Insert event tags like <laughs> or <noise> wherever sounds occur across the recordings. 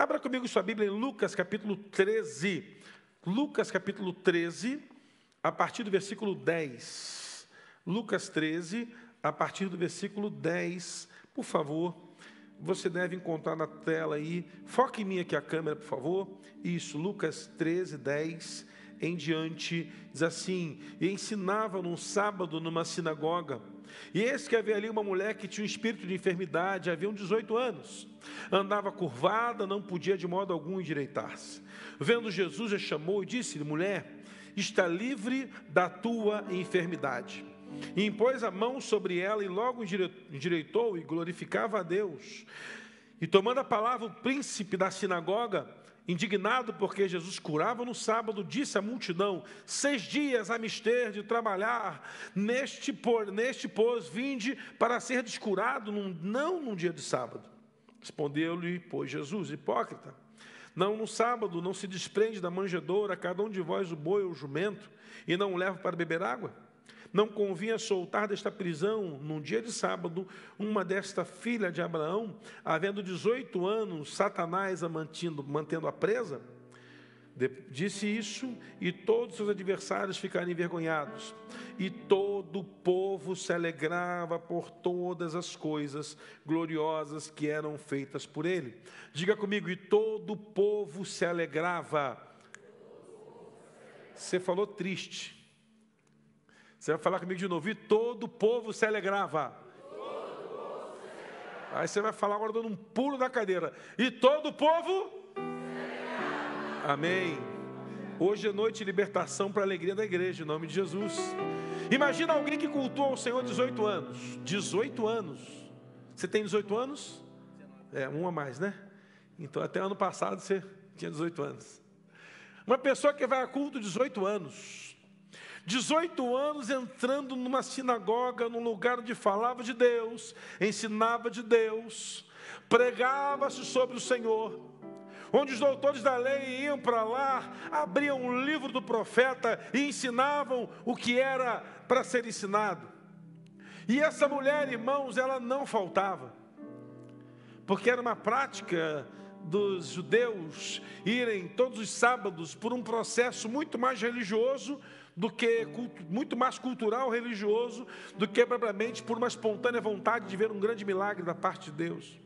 Abra comigo sua Bíblia em Lucas capítulo 13. Lucas capítulo 13, a partir do versículo 10. Lucas 13, a partir do versículo 10. Por favor, você deve encontrar na tela aí. Foque em mim aqui a câmera, por favor. Isso, Lucas 13, 10 em diante. Diz assim: E ensinava num sábado numa sinagoga. E eis que havia ali uma mulher que tinha um espírito de enfermidade, havia uns 18 anos. Andava curvada, não podia de modo algum endireitar-se. Vendo Jesus, a chamou e disse-lhe: Mulher, está livre da tua enfermidade. E impôs a mão sobre ela e logo endireitou e glorificava a Deus. E tomando a palavra, o príncipe da sinagoga, indignado porque Jesus curava no sábado, disse à multidão: Seis dias a mister de trabalhar, neste, por, neste pôs, vinde para ser descurado, num, não num dia de sábado. Respondeu-lhe, pois, Jesus, hipócrita. Não, no sábado não se desprende da manjedoura cada um de vós o boi ou o jumento, e não o leva para beber água? Não convinha soltar desta prisão, num dia de sábado, uma desta filha de Abraão, havendo 18 anos, Satanás a mantendo, mantendo a presa? Disse isso, e todos seus adversários ficaram envergonhados. E todo o povo se alegrava por todas as coisas gloriosas que eram feitas por ele. Diga comigo, e todo o povo se alegrava. Você falou triste. Você vai falar comigo de novo. E todo o povo se alegrava. Aí você vai falar agora dando um pulo da cadeira. E todo o povo. Amém. Hoje é noite de libertação para a alegria da igreja, em nome de Jesus. Imagina alguém que cultua o Senhor 18 anos. 18 anos. Você tem 18 anos? É, um a mais, né? Então até ano passado você tinha 18 anos. Uma pessoa que vai a culto 18 anos 18 anos entrando numa sinagoga, num lugar onde falava de Deus, ensinava de Deus, pregava-se sobre o Senhor, onde os doutores da lei iam para lá, abriam o livro do profeta e ensinavam o que era para ser ensinado. E essa mulher, irmãos, ela não faltava, porque era uma prática dos judeus irem todos os sábados por um processo muito mais religioso do que muito mais cultural, religioso, do que propriamente por uma espontânea vontade de ver um grande milagre da parte de Deus.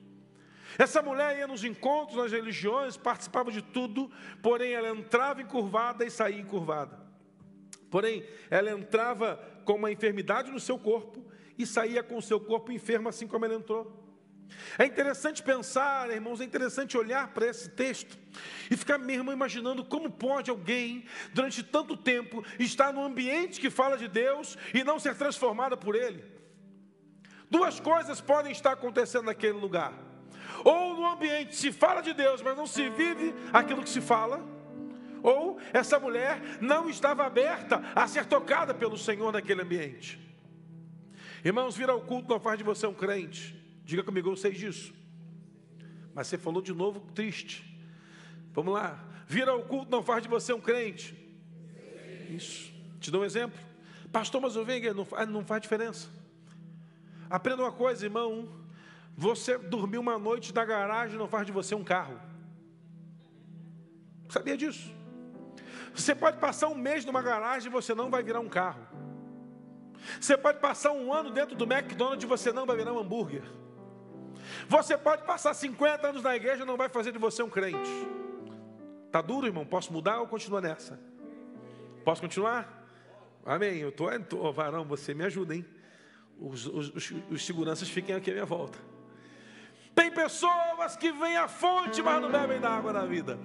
Essa mulher ia nos encontros, nas religiões, participava de tudo, porém ela entrava encurvada e saía encurvada. Porém, ela entrava com uma enfermidade no seu corpo e saía com o seu corpo enfermo, assim como ela entrou. É interessante pensar, irmãos, é interessante olhar para esse texto e ficar mesmo imaginando como pode alguém, durante tanto tempo, estar num ambiente que fala de Deus e não ser transformada por Ele. Duas coisas podem estar acontecendo naquele lugar. Ou no ambiente se fala de Deus, mas não se vive aquilo que se fala. Ou essa mulher não estava aberta a ser tocada pelo Senhor naquele ambiente. Irmãos, vir ao culto não faz de você um crente. Diga comigo, eu sei disso. Mas você falou de novo triste. Vamos lá. Vir ao culto não faz de você um crente. Isso. Te dou um exemplo. Pastor, mas eu venho, não, não faz diferença. Aprenda uma coisa, irmão. Você dormir uma noite na garagem não faz de você um carro. Sabia disso? Você pode passar um mês numa garagem e você não vai virar um carro. Você pode passar um ano dentro do McDonald's e você não vai virar um hambúrguer. Você pode passar 50 anos na igreja não vai fazer de você um crente. Tá duro, irmão? Posso mudar ou continuar nessa? Posso continuar? Amém. Eu tô, tô varão, você me ajuda, hein? Os, os, os seguranças fiquem aqui à minha volta. Tem pessoas que vêm à fonte, mas não bebem da água da vida.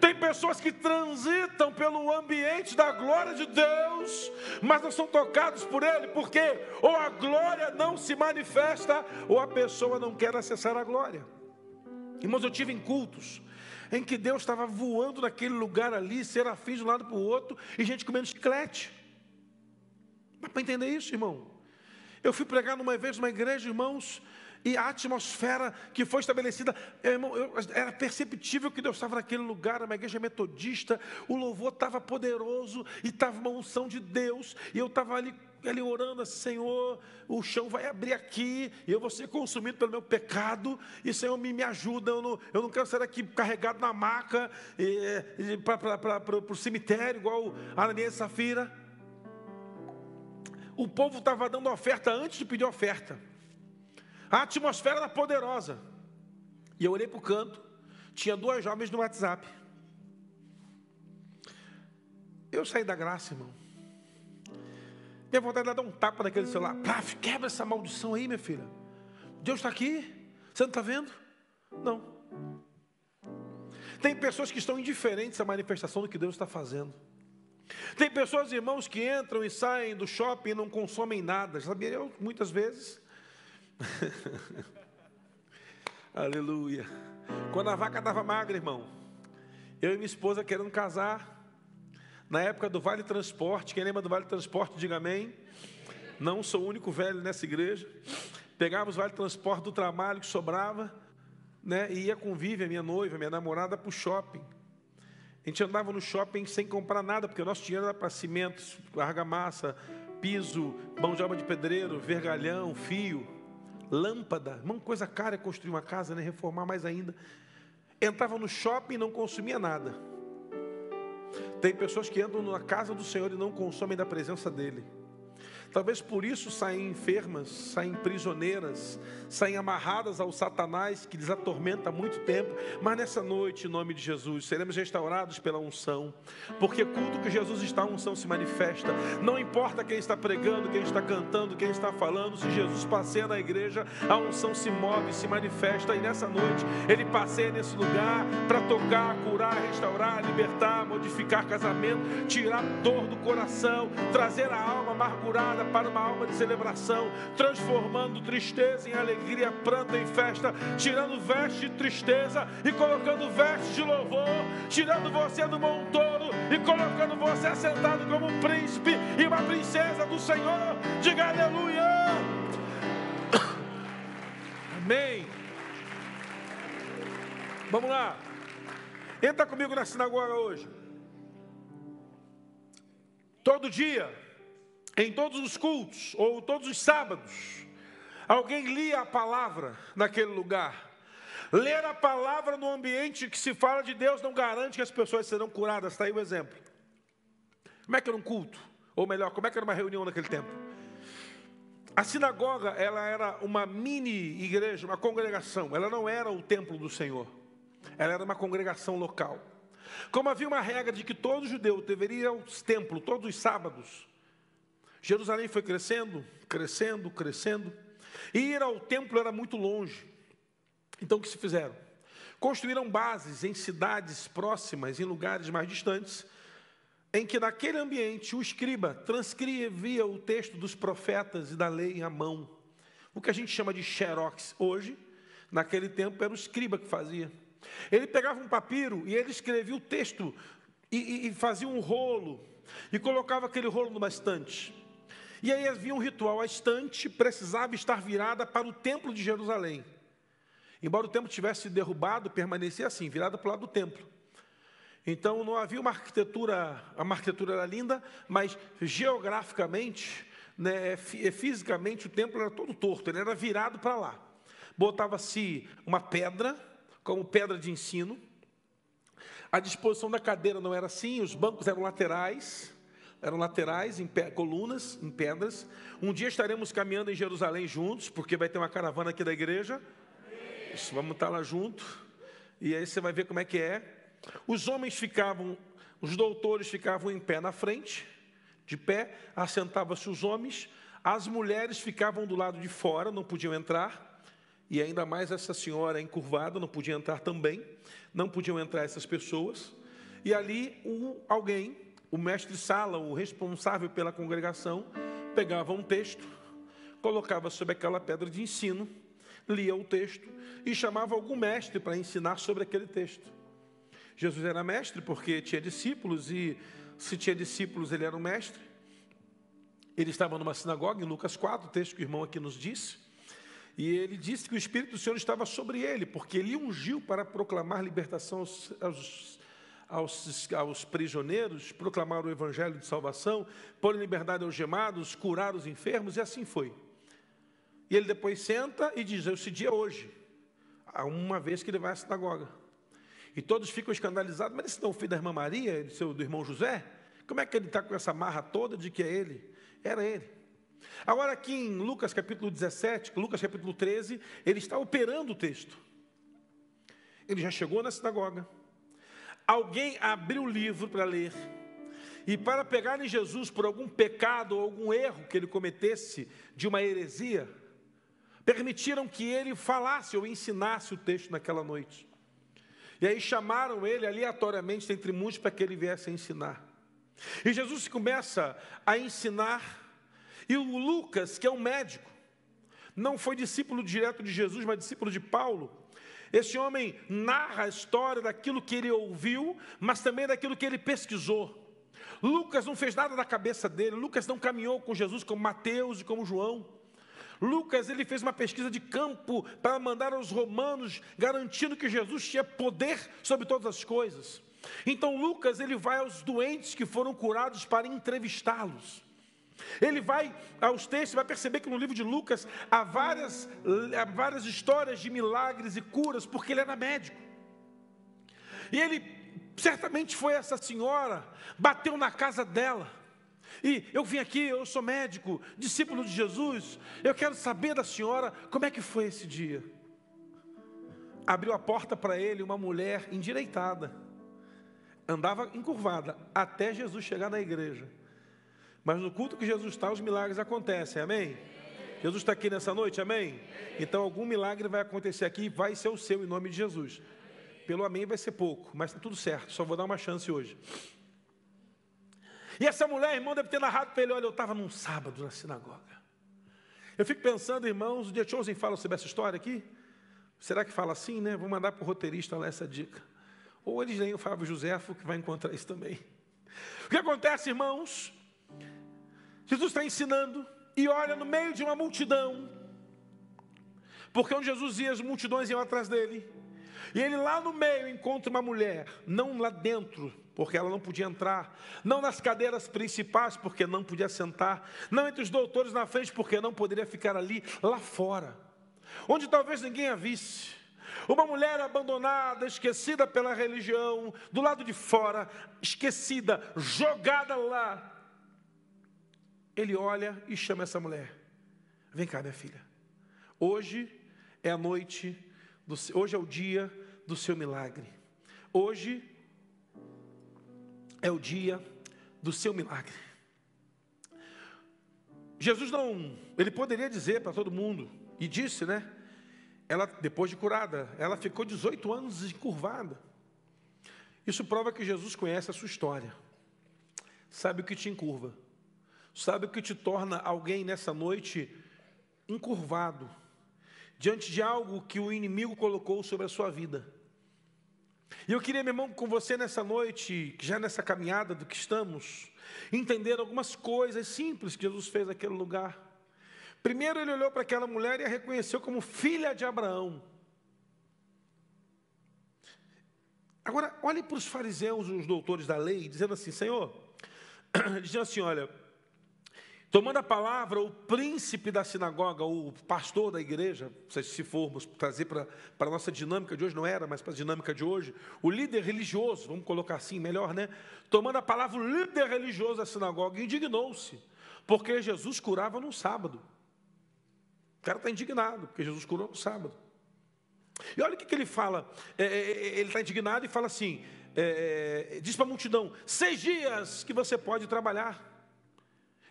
Tem pessoas que transitam pelo ambiente da glória de Deus, mas não são tocados por Ele, porque ou a glória não se manifesta, ou a pessoa não quer acessar a glória. Irmãos, eu tive em cultos em que Deus estava voando naquele lugar ali, serafins de um lado para o outro, e gente comendo chiclete. Dá para entender isso, irmão? Eu fui pregar numa vez numa igreja, irmãos, e a atmosfera que foi estabelecida, era perceptível que Deus estava naquele lugar, uma igreja metodista, o louvor estava poderoso e estava uma unção de Deus, e eu estava ali ali orando assim, Senhor, o chão vai abrir aqui, e eu vou ser consumido pelo meu pecado, e Senhor, me, me ajuda, eu não, eu não quero ser aqui carregado na maca, para o cemitério, igual Ananias e Safira. O povo estava dando oferta antes de pedir oferta. A atmosfera era poderosa. E eu olhei para o canto, tinha duas jovens no WhatsApp. Eu saí da graça, irmão. Minha vontade de dar um tapa naquele celular. Quebra essa maldição aí, minha filha. Deus está aqui. Você não está vendo? Não. Tem pessoas que estão indiferentes à manifestação do que Deus está fazendo. Tem pessoas, irmãos, que entram e saem do shopping e não consomem nada. Sabia eu, muitas vezes. <laughs> Aleluia. Quando a vaca estava magra, irmão, eu e minha esposa querendo casar, na época do Vale Transporte, quem lembra do Vale Transporte, diga amém. Não sou o único velho nessa igreja. Pegávamos o Vale Transporte do trabalho que sobrava, né, e ia com Vivi, a minha noiva, minha namorada, para o shopping. A gente andava no shopping sem comprar nada, porque o nosso dinheiro era para cimentos, argamassa, piso, mão de obra de pedreiro, vergalhão, fio, lâmpada. Uma coisa cara é construir uma casa, né? reformar mais ainda. Entrava no shopping e não consumia nada. Tem pessoas que entram na casa do Senhor e não consomem da presença dEle. Talvez por isso saem enfermas, saem prisioneiras, saem amarradas ao Satanás que lhes atormenta há muito tempo. Mas nessa noite, em nome de Jesus, seremos restaurados pela unção, porque culto que Jesus está, a unção se manifesta. Não importa quem está pregando, quem está cantando, quem está falando, se Jesus passeia na igreja, a unção se move, se manifesta. E nessa noite, Ele passeia nesse lugar para tocar, curar, restaurar, libertar, modificar casamento, tirar dor do coração, trazer a alma amargurada para uma alma de celebração, transformando tristeza em alegria, pranto em festa, tirando veste de tristeza e colocando veste de louvor, tirando você do montouro e colocando você assentado como um príncipe e uma princesa do Senhor. Diga aleluia. <coughs> Amém. Vamos lá. Entra comigo na sinagoga hoje. Todo dia em todos os cultos, ou todos os sábados, alguém lia a palavra naquele lugar. Ler a palavra no ambiente que se fala de Deus não garante que as pessoas serão curadas. Está aí o exemplo. Como é que era um culto? Ou melhor, como é que era uma reunião naquele tempo? A sinagoga, ela era uma mini igreja, uma congregação. Ela não era o templo do Senhor. Ela era uma congregação local. Como havia uma regra de que todo judeu deveria ir ao templo todos os sábados, Jerusalém foi crescendo, crescendo, crescendo. E ir ao templo era muito longe. Então o que se fizeram? Construíram bases em cidades próximas, em lugares mais distantes, em que naquele ambiente o escriba transcrevia o texto dos profetas e da lei à mão. O que a gente chama de xerox hoje, naquele tempo era o escriba que fazia. Ele pegava um papiro e ele escrevia o texto e, e, e fazia um rolo e colocava aquele rolo numa estante. E aí havia um ritual, a estante precisava estar virada para o templo de Jerusalém. Embora o templo tivesse derrubado, permanecia assim, virada para o lado do templo. Então não havia uma arquitetura, a arquitetura era linda, mas geograficamente, né, fisicamente, o templo era todo torto, ele era virado para lá. Botava-se uma pedra, como pedra de ensino. A disposição da cadeira não era assim, os bancos eram laterais eram laterais, em colunas, em pedras. Um dia estaremos caminhando em Jerusalém juntos, porque vai ter uma caravana aqui da igreja. Isso, vamos estar lá junto. E aí você vai ver como é que é. Os homens ficavam, os doutores ficavam em pé na frente, de pé, assentavam-se os homens. As mulheres ficavam do lado de fora, não podiam entrar. E ainda mais essa senhora encurvada, não podia entrar também. Não podiam entrar essas pessoas. E ali um, alguém o mestre sala, o responsável pela congregação, pegava um texto, colocava sobre aquela pedra de ensino, lia o texto e chamava algum mestre para ensinar sobre aquele texto. Jesus era mestre porque tinha discípulos e se tinha discípulos ele era um mestre. Ele estava numa sinagoga em Lucas 4, o texto que o irmão aqui nos disse. E ele disse que o Espírito do Senhor estava sobre ele, porque ele ungiu para proclamar libertação aos, aos aos, aos prisioneiros, proclamar o evangelho de salvação, pôr em liberdade aos gemados, curar os enfermos, e assim foi. E ele depois senta e diz: Esse dia é hoje, uma vez que ele vai à sinagoga. E todos ficam escandalizados, mas esse não é o filho da irmã Maria, do irmão José? Como é que ele está com essa marra toda de que é ele? Era ele. Agora, aqui em Lucas capítulo 17, Lucas capítulo 13, ele está operando o texto. Ele já chegou na sinagoga. Alguém abriu o livro para ler. E para pegar em Jesus por algum pecado ou algum erro que ele cometesse de uma heresia, permitiram que ele falasse ou ensinasse o texto naquela noite. E aí chamaram ele aleatoriamente entre muitos para que ele viesse a ensinar. E Jesus começa a ensinar, e o Lucas, que é um médico, não foi discípulo direto de Jesus, mas discípulo de Paulo. Esse homem narra a história daquilo que ele ouviu, mas também daquilo que ele pesquisou. Lucas não fez nada da cabeça dele, Lucas não caminhou com Jesus como Mateus e como João. Lucas ele fez uma pesquisa de campo para mandar aos romanos, garantindo que Jesus tinha poder sobre todas as coisas. Então Lucas ele vai aos doentes que foram curados para entrevistá-los. Ele vai aos textos, vai perceber que no livro de Lucas há várias, há várias histórias de milagres e curas, porque ele era médico. E ele certamente foi essa senhora, bateu na casa dela. E eu vim aqui, eu sou médico, discípulo de Jesus, eu quero saber da senhora como é que foi esse dia. Abriu a porta para ele uma mulher endireitada andava encurvada até Jesus chegar na igreja. Mas no culto que Jesus está, os milagres acontecem, amém? Jesus está aqui nessa noite, amém? Então algum milagre vai acontecer aqui, vai ser o seu em nome de Jesus. Pelo amém vai ser pouco, mas está tudo certo, só vou dar uma chance hoje. E essa mulher, irmão, deve ter narrado para ele: olha, eu estava num sábado na sinagoga. Eu fico pensando, irmãos, o dia Chosen fala sobre essa história aqui? Será que fala assim, né? Vou mandar para o roteirista lá essa dica. Ou eles leem o Fábio Joséfo, que vai encontrar isso também. O que acontece, irmãos? Jesus está ensinando e olha no meio de uma multidão, porque onde Jesus ia, as multidões iam atrás dele. E ele lá no meio encontra uma mulher, não lá dentro, porque ela não podia entrar, não nas cadeiras principais, porque não podia sentar, não entre os doutores na frente, porque não poderia ficar ali, lá fora, onde talvez ninguém a visse. Uma mulher abandonada, esquecida pela religião, do lado de fora, esquecida, jogada lá. Ele olha e chama essa mulher. Vem cá, minha filha. Hoje é a noite, do, hoje é o dia do seu milagre. Hoje é o dia do seu milagre. Jesus não, ele poderia dizer para todo mundo, e disse, né? ela, depois de curada, ela ficou 18 anos encurvada. Isso prova que Jesus conhece a sua história, sabe o que te encurva, sabe o que te torna alguém nessa noite encurvado, diante de algo que o inimigo colocou sobre a sua vida. E eu queria, meu irmão, com você nessa noite, já nessa caminhada do que estamos, entender algumas coisas simples que Jesus fez naquele lugar. Primeiro ele olhou para aquela mulher e a reconheceu como filha de Abraão. Agora, olhe para os fariseus, os doutores da lei, dizendo assim: Senhor, <coughs> dizendo assim: olha, tomando a palavra, o príncipe da sinagoga, o pastor da igreja, se formos trazer para, para a nossa dinâmica de hoje, não era, mas para a dinâmica de hoje, o líder religioso, vamos colocar assim melhor, né? Tomando a palavra, o líder religioso da sinagoga indignou-se, porque Jesus curava no sábado. O cara está indignado, porque Jesus curou no sábado. E olha o que, que ele fala. É, é, é ele está indignado e fala assim: é, é diz para a multidão: seis dias que você pode trabalhar.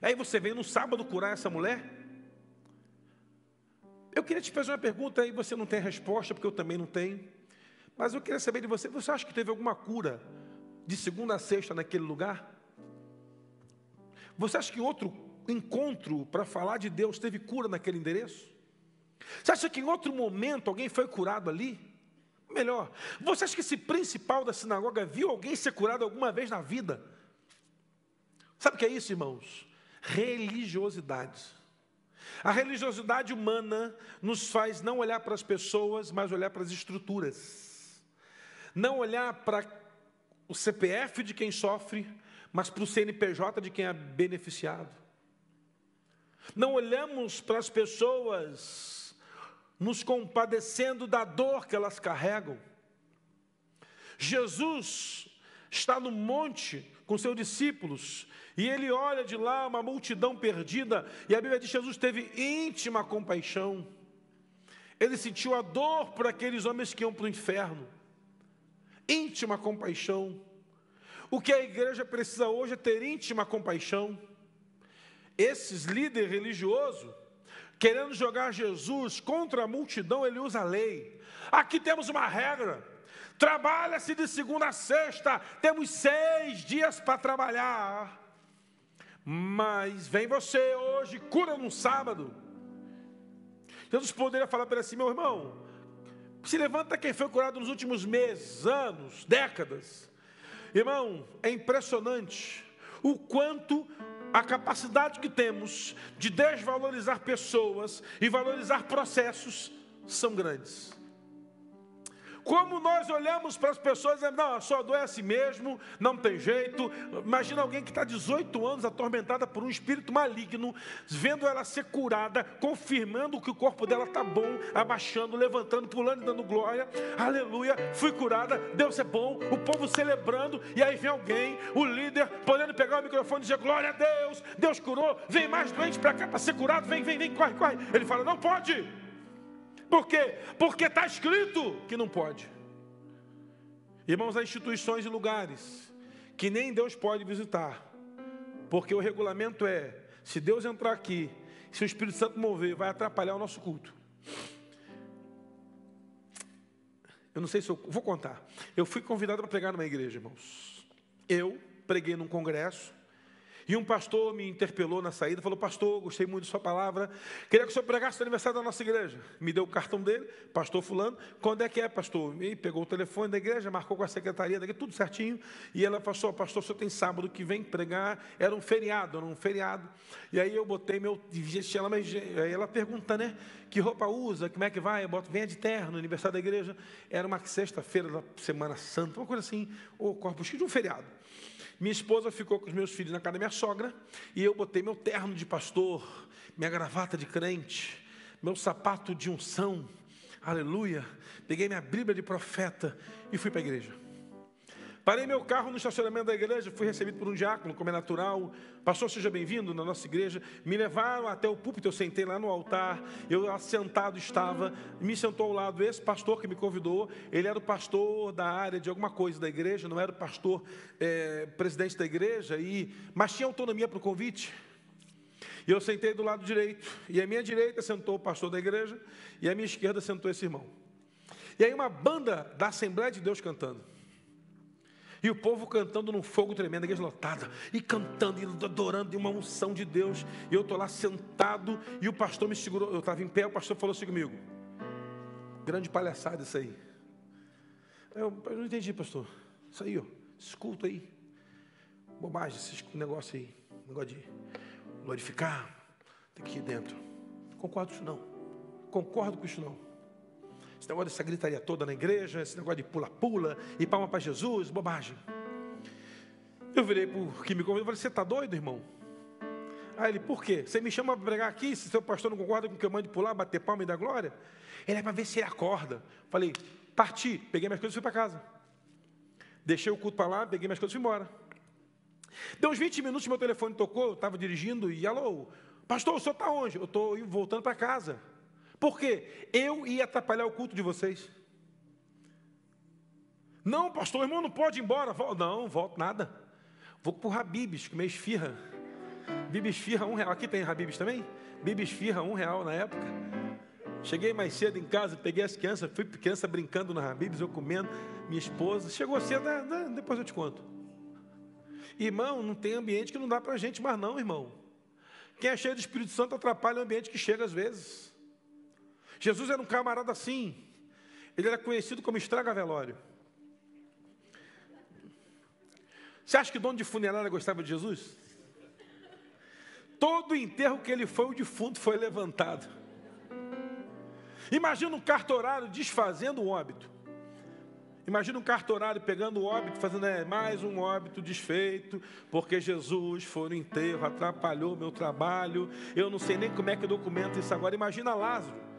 Aí você vem no sábado curar essa mulher. Eu queria te fazer uma pergunta aí, você não tem resposta, porque eu também não tenho. Mas eu queria saber de você: você acha que teve alguma cura de segunda a sexta naquele lugar? Você acha que outro encontro para falar de Deus teve cura naquele endereço? Você acha que em outro momento alguém foi curado ali? Melhor, você acha que esse principal da sinagoga viu alguém ser curado alguma vez na vida? Sabe o que é isso, irmãos? Religiosidade. A religiosidade humana nos faz não olhar para as pessoas, mas olhar para as estruturas. Não olhar para o CPF de quem sofre, mas para o CNPJ de quem é beneficiado. Não olhamos para as pessoas nos compadecendo da dor que elas carregam. Jesus está no monte com seus discípulos e ele olha de lá uma multidão perdida, e a Bíblia diz que Jesus teve íntima compaixão. Ele sentiu a dor por aqueles homens que iam para o inferno. Íntima compaixão. O que a igreja precisa hoje é ter íntima compaixão. Esses líderes religiosos, querendo jogar Jesus contra a multidão, ele usa a lei. Aqui temos uma regra. Trabalha-se de segunda a sexta, temos seis dias para trabalhar. Mas vem você hoje, cura num sábado. Jesus poderia falar para assim, meu irmão, se levanta quem foi curado nos últimos meses, anos, décadas. Irmão, é impressionante o quanto a capacidade que temos de desvalorizar pessoas e valorizar processos são grandes. Como nós olhamos para as pessoas e não, só adoece mesmo, não tem jeito. Imagina alguém que está 18 anos atormentada por um espírito maligno, vendo ela ser curada, confirmando que o corpo dela está bom, abaixando, levantando, pulando e dando glória. Aleluia, fui curada, Deus é bom, o povo celebrando, e aí vem alguém, o líder, podendo pegar o microfone e dizer: Glória a Deus, Deus curou, vem mais doente para cá para ser curado, vem, vem, vem, corre, corre. Ele fala: Não pode. Por quê? Porque está escrito que não pode. Irmãos, há instituições e lugares que nem Deus pode visitar, porque o regulamento é: se Deus entrar aqui, se o Espírito Santo mover, vai atrapalhar o nosso culto. Eu não sei se eu vou contar. Eu fui convidado para pregar numa igreja, irmãos. Eu preguei num congresso e um pastor me interpelou na saída, falou: Pastor, gostei muito de sua palavra, queria que o senhor pregasse no aniversário da nossa igreja. Me deu o cartão dele, pastor Fulano. Quando é que é, pastor? E pegou o telefone da igreja, marcou com a secretaria daqui, tudo certinho. E ela falou: Pastor, o senhor tem sábado que vem pregar. Era um feriado, era um feriado. E aí eu botei meu. Ela, mas, aí ela pergunta, né? Que roupa usa? Como é que vai? Eu boto, venha de terno, aniversário da igreja. Era uma sexta-feira da Semana Santa, uma coisa assim, ou corpus de um feriado. Minha esposa ficou com os meus filhos na casa da minha sogra e eu botei meu terno de pastor, minha gravata de crente, meu sapato de unção, aleluia. Peguei minha Bíblia de profeta e fui para a igreja. Parei meu carro no estacionamento da igreja, fui recebido por um diácono, como é natural. Pastor, seja bem-vindo na nossa igreja. Me levaram até o púlpito, eu sentei lá no altar, eu assentado estava, me sentou ao lado esse pastor que me convidou. Ele era o pastor da área de alguma coisa da igreja, não era o pastor é, presidente da igreja, e, mas tinha autonomia para o convite. E eu sentei do lado direito, e à minha direita sentou o pastor da igreja, e à minha esquerda sentou esse irmão. E aí uma banda da Assembleia de Deus cantando. E o povo cantando num fogo tremendo, igreja lotada, e cantando, e adorando, e uma unção de Deus. E eu estou lá sentado, e o pastor me segurou, eu estava em pé, o pastor falou assim comigo: grande palhaçada isso aí. Eu, eu não entendi, pastor. Isso aí, ó, escuta aí. Bobagem, esse negócio aí, negócio de glorificar, tem que ir dentro. Concordo com isso não. Concordo com isso não. Esse negócio dessa gritaria toda na igreja, esse negócio de pula-pula e palma para Jesus, bobagem. Eu virei para que me convidou e falei: Você está doido, irmão? Aí ele, por quê? Você me chama para pregar aqui, se seu pastor não concorda com o que eu mando pular, bater palma e dar glória? Ele é para ver se ele acorda. Falei, parti, peguei minhas coisas e fui para casa. Deixei o culto para lá, peguei minhas coisas e fui embora. Deu uns 20 minutos, meu telefone tocou, eu estava dirigindo e, alô, pastor, o senhor está onde? Eu estou voltando para casa. Por quê? Eu ia atrapalhar o culto de vocês. Não, pastor, irmão, não pode ir embora. Não, volto nada. Vou para o Habibs, comer esfirra. Bibis esfirra, um real. Aqui tem Habibs também? Bibis esfirra, um real na época. Cheguei mais cedo em casa, peguei as crianças, fui criança brincando na Habibs, eu comendo, minha esposa. Chegou cedo, né, né, depois eu te conto. Irmão, não tem ambiente que não dá para gente mais não, irmão. Quem é cheio do Espírito Santo atrapalha o ambiente que chega às vezes. Jesus era um camarada assim. Ele era conhecido como estraga-velório. Você acha que o dono de funerária gostava de Jesus? Todo enterro que ele foi, o defunto foi levantado. Imagina um cartorário desfazendo o óbito. Imagina um cartorário pegando o óbito, fazendo é, mais um óbito desfeito, porque Jesus foi no enterro, atrapalhou meu trabalho. Eu não sei nem como é que documenta isso agora. Imagina Lázaro.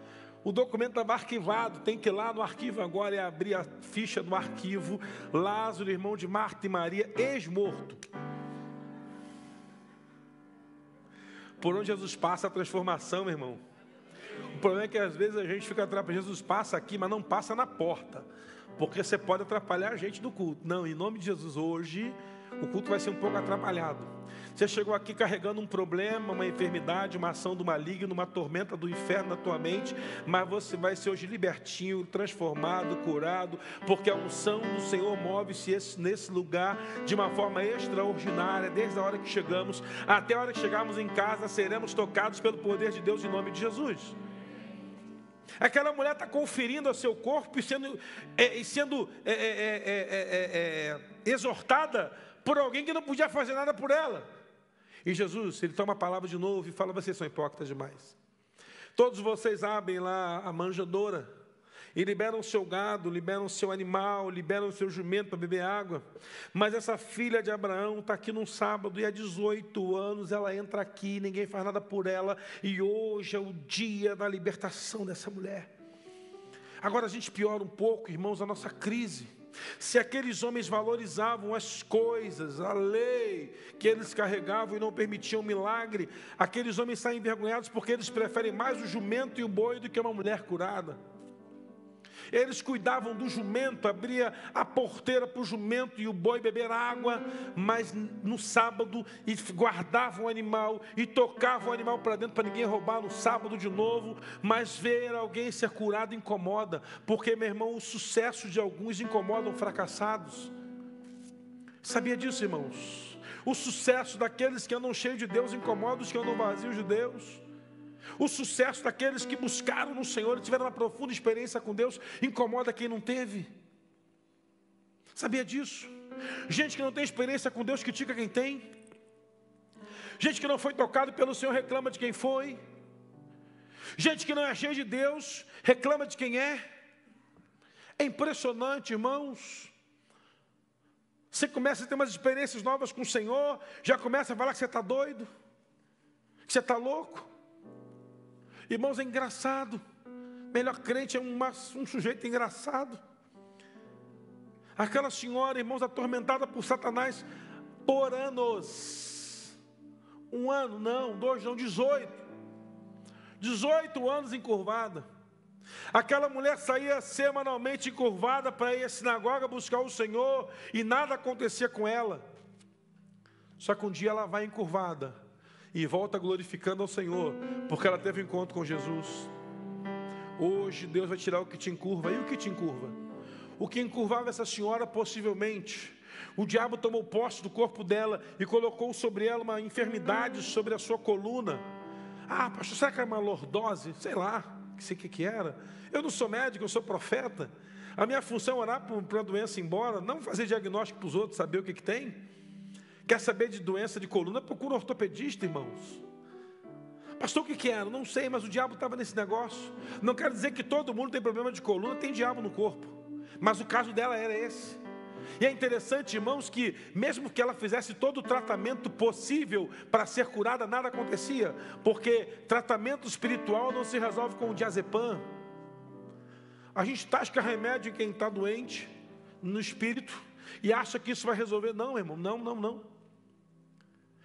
O documento estava arquivado, tem que ir lá no arquivo agora e abrir a ficha do arquivo. Lázaro, irmão de Marta e Maria, ex-morto. Por onde Jesus passa a transformação, meu irmão. O problema é que às vezes a gente fica atrapalhando. Jesus passa aqui, mas não passa na porta. Porque você pode atrapalhar a gente do culto. Não, em nome de Jesus, hoje o culto vai ser um pouco atrapalhado. Você chegou aqui carregando um problema, uma enfermidade, uma ação do maligno, uma tormenta do inferno na tua mente, mas você vai ser hoje libertinho, transformado, curado, porque a unção do Senhor move-se nesse lugar de uma forma extraordinária, desde a hora que chegamos até a hora que chegarmos em casa, seremos tocados pelo poder de Deus em nome de Jesus. Aquela mulher está conferindo ao seu corpo e sendo, é, e sendo é é, é, é, é, exortada por alguém que não podia fazer nada por ela. E Jesus, ele toma a palavra de novo e fala: vocês são hipócritas demais. Todos vocês abrem lá a manjadora e liberam o seu gado, liberam o seu animal, liberam o seu jumento para beber água. Mas essa filha de Abraão está aqui num sábado e há 18 anos ela entra aqui, ninguém faz nada por ela, e hoje é o dia da libertação dessa mulher. Agora a gente piora um pouco, irmãos, a nossa crise. Se aqueles homens valorizavam as coisas, a lei que eles carregavam e não permitiam milagre, aqueles homens saem envergonhados porque eles preferem mais o jumento e o boi do que uma mulher curada. Eles cuidavam do jumento, abria a porteira para o jumento e o boi beber água, mas no sábado e guardavam o animal e tocavam o animal para dentro para ninguém roubar no sábado de novo. Mas ver alguém ser curado incomoda, porque meu irmão, o sucesso de alguns incomodam fracassados. Sabia disso, irmãos? O sucesso daqueles que andam cheios de Deus incomoda os que andam vazios de Deus. O sucesso daqueles que buscaram no Senhor e tiveram uma profunda experiência com Deus incomoda quem não teve. Sabia disso? Gente que não tem experiência com Deus critica quem tem. Gente que não foi tocado pelo Senhor reclama de quem foi. Gente que não é cheia de Deus reclama de quem é. É impressionante, irmãos. Você começa a ter umas experiências novas com o Senhor, já começa a falar que você está doido, que você está louco. Irmãos, é engraçado. Melhor crente é uma, um sujeito engraçado. Aquela senhora, irmãos, atormentada por Satanás por anos. Um ano, não, dois, não, dezoito. Dezoito anos encurvada. Aquela mulher saía semanalmente encurvada para ir à sinagoga buscar o Senhor e nada acontecia com ela. Só que um dia ela vai encurvada e volta glorificando ao Senhor, porque ela teve um encontro com Jesus. Hoje Deus vai tirar o que te encurva. E o que te encurva? O que encurvava essa senhora, possivelmente, o diabo tomou posse do corpo dela e colocou sobre ela uma enfermidade sobre a sua coluna. Ah, pastor, será que é uma lordose? Sei lá, sei o que, que era. Eu não sou médico, eu sou profeta. A minha função é orar para a doença ir embora, não fazer diagnóstico para os outros, saber o que, que tem. Quer saber de doença de coluna? Procura um ortopedista, irmãos. Pastor, o que, que era? Não sei, mas o diabo estava nesse negócio. Não quero dizer que todo mundo tem problema de coluna, tem diabo no corpo. Mas o caso dela era esse. E é interessante, irmãos, que mesmo que ela fizesse todo o tratamento possível para ser curada, nada acontecia, porque tratamento espiritual não se resolve com o diazepam. A gente tasca remédio em quem está doente, no espírito, e acha que isso vai resolver. Não, irmão, não, não, não.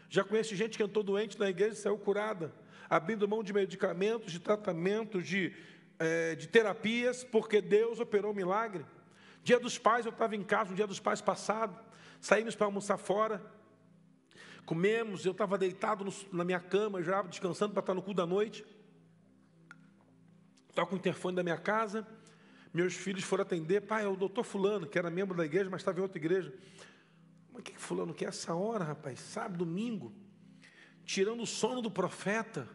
Já conheço gente que entrou doente na igreja e saiu curada, abrindo mão de medicamentos, de tratamentos, de, é, de terapias, porque Deus operou um milagre. Dia dos pais, eu estava em casa, no dia dos pais passado, saímos para almoçar fora, comemos, eu estava deitado no, na minha cama, já descansando para estar no cu da noite. Toco o interfone da minha casa, meus filhos foram atender, pai, é o doutor fulano, que era membro da igreja, mas estava em outra igreja. Mas o que, que fulano quer essa hora, rapaz? Sábado, domingo, tirando o sono do profeta.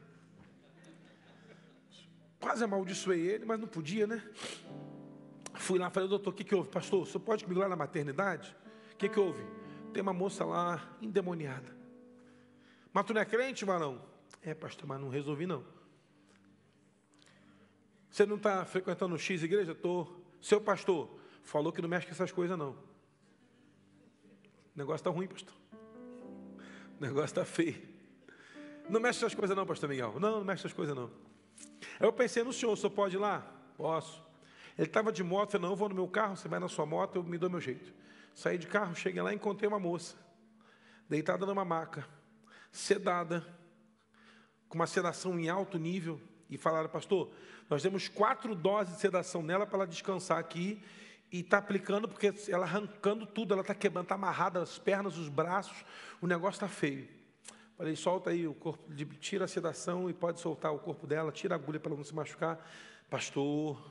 Quase amaldiçoei ele, mas não podia, né? Fui lá, falei, doutor, o que, que houve? Pastor, você pode comigo lá na maternidade? O que, que houve? Tem uma moça lá endemoniada. Mas tu não é crente, varão? É, pastor, mas não resolvi não. Você não está frequentando X igreja? Estou. Seu pastor, falou que não mexe com essas coisas, não. O negócio está ruim, pastor. O negócio está feio. Não mexe essas coisas, não, pastor Miguel. Não, não mexe essas coisas, não. Aí eu pensei no senhor, o senhor pode ir lá? Posso. Ele estava de moto, falei, não, eu vou no meu carro, você vai na sua moto, eu me dou meu jeito. Saí de carro, cheguei lá e encontrei uma moça, deitada numa maca, sedada, com uma sedação em alto nível, e falaram, pastor, nós temos quatro doses de sedação nela para ela descansar aqui, e está aplicando, porque ela arrancando tudo, ela está quebrando, está amarrada as pernas, os braços, o negócio está feio. Falei, solta aí o corpo, tira a sedação e pode soltar o corpo dela, tira a agulha para ela não se machucar. Pastor,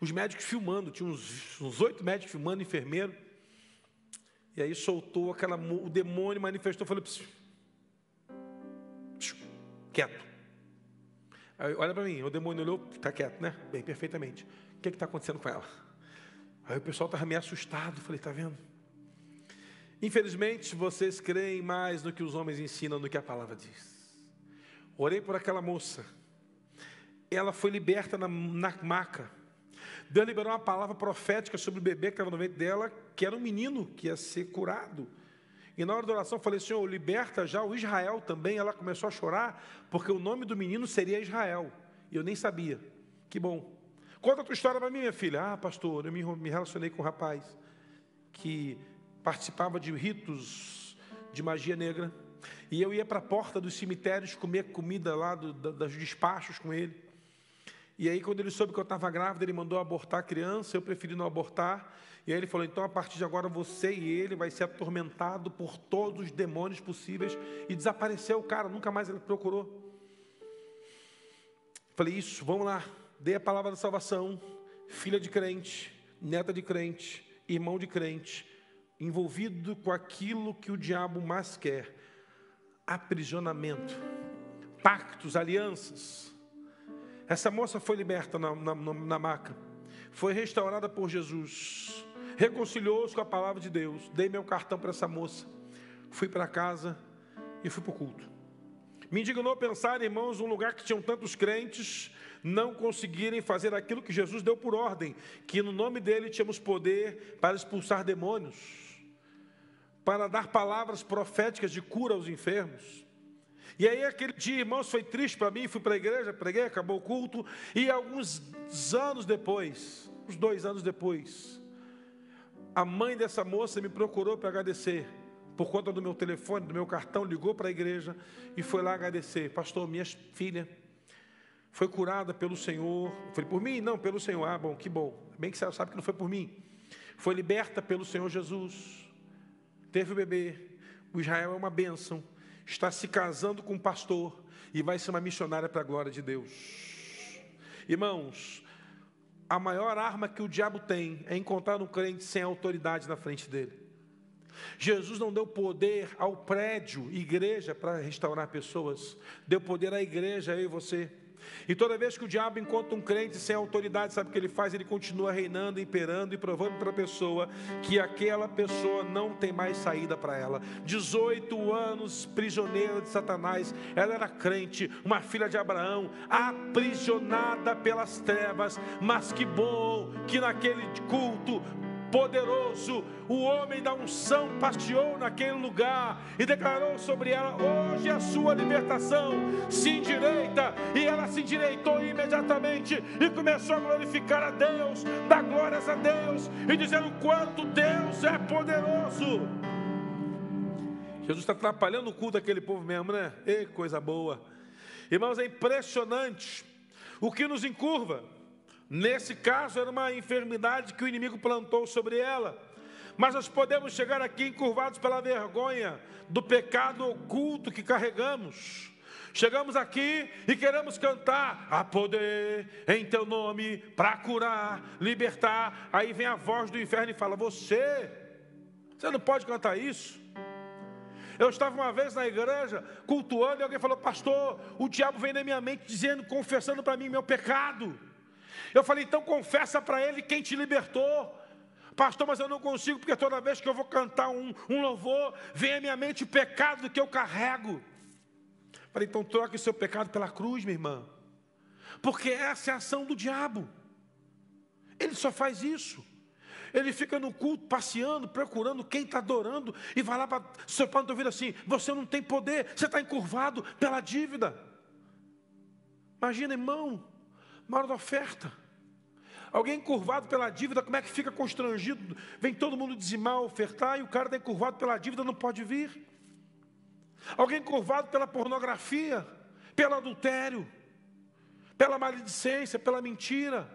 os médicos filmando, tinha uns oito médicos filmando, enfermeiro. E aí soltou aquela, o demônio manifestou, falou, psiu, psiu, quieto. Aí, olha para mim, o demônio olhou, está quieto, né? Bem, perfeitamente. O que está acontecendo com ela? Aí o pessoal estava meio assustado, falei, está vendo? Infelizmente, vocês creem mais no que os homens ensinam do que a palavra diz. Orei por aquela moça. Ela foi liberta na, na maca. Deus liberou uma palavra profética sobre o bebê que estava no ventre dela, que era um menino que ia ser curado. E na hora da oração eu falei, Senhor, liberta já o Israel também. Ela começou a chorar, porque o nome do menino seria Israel. E eu nem sabia. Que bom. Conta a tua história para mim, minha filha. Ah, pastor, eu me relacionei com um rapaz que participava de ritos de magia negra. E eu ia para a porta dos cemitérios comer comida lá do, dos despachos com ele. E aí, quando ele soube que eu estava grávida, ele mandou abortar a criança, eu preferi não abortar. E aí ele falou: então a partir de agora você e ele vai ser atormentado por todos os demônios possíveis. E desapareceu o cara, nunca mais ele procurou. Falei: isso, vamos lá. Dei a palavra da salvação. Filha de crente, neta de crente, irmão de crente, envolvido com aquilo que o diabo mais quer: aprisionamento, pactos, alianças essa moça foi liberta na, na, na maca, foi restaurada por Jesus, reconciliou-se com a palavra de Deus. Dei meu cartão para essa moça, fui para casa e fui para o culto. Me indignou pensar, irmãos, um lugar que tinham tantos crentes não conseguirem fazer aquilo que Jesus deu por ordem, que no nome dele tínhamos poder para expulsar demônios, para dar palavras proféticas de cura aos enfermos. E aí aquele dia, irmãos, foi triste para mim, fui para a igreja, preguei, acabou o culto, e alguns anos depois, uns dois anos depois, a mãe dessa moça me procurou para agradecer, por conta do meu telefone, do meu cartão, ligou para a igreja e foi lá agradecer. Pastor, minha filha foi curada pelo Senhor. Falei, por mim? Não, pelo Senhor. Ah, bom, que bom. Bem que você sabe que não foi por mim. Foi liberta pelo Senhor Jesus. Teve o bebê. O Israel é uma bênção está se casando com um pastor e vai ser uma missionária para a glória de Deus. Irmãos, a maior arma que o diabo tem é encontrar um crente sem autoridade na frente dele. Jesus não deu poder ao prédio, igreja, para restaurar pessoas, deu poder à igreja, eu e você. E toda vez que o diabo encontra um crente sem autoridade, sabe o que ele faz? Ele continua reinando, imperando e provando para a pessoa que aquela pessoa não tem mais saída para ela. 18 anos prisioneira de Satanás, ela era crente, uma filha de Abraão, aprisionada pelas trevas, mas que bom que naquele culto poderoso, o homem da unção passeou naquele lugar e declarou sobre ela: hoje a sua libertação se endireita, e ela se endireitou imediatamente e começou a glorificar a Deus, dar glórias a Deus e dizendo quanto Deus é poderoso. Jesus está atrapalhando o culto daquele povo mesmo, né? Ei, coisa boa. Irmãos, é impressionante o que nos encurva. Nesse caso, era uma enfermidade que o inimigo plantou sobre ela. Mas nós podemos chegar aqui encurvados pela vergonha do pecado oculto que carregamos. Chegamos aqui e queremos cantar a poder em teu nome para curar, libertar. Aí vem a voz do inferno e fala: Você, você não pode cantar isso. Eu estava uma vez na igreja cultuando e alguém falou: Pastor, o diabo vem na minha mente dizendo, confessando para mim meu pecado. Eu falei, então confessa para ele quem te libertou. Pastor, mas eu não consigo, porque toda vez que eu vou cantar um, um louvor, vem à minha mente o pecado que eu carrego. Falei, então troque o seu pecado pela cruz, minha irmã. Porque essa é a ação do diabo. Ele só faz isso. Ele fica no culto passeando, procurando quem está adorando, e vai lá para seu pai ouvir assim: você não tem poder, você está encurvado pela dívida. Imagina, irmão, na hora da oferta. Alguém encurvado pela dívida, como é que fica constrangido? Vem todo mundo dizimar, ofertar, e o cara está encurvado pela dívida, não pode vir. Alguém encurvado pela pornografia, pelo adultério, pela maledicência, pela mentira,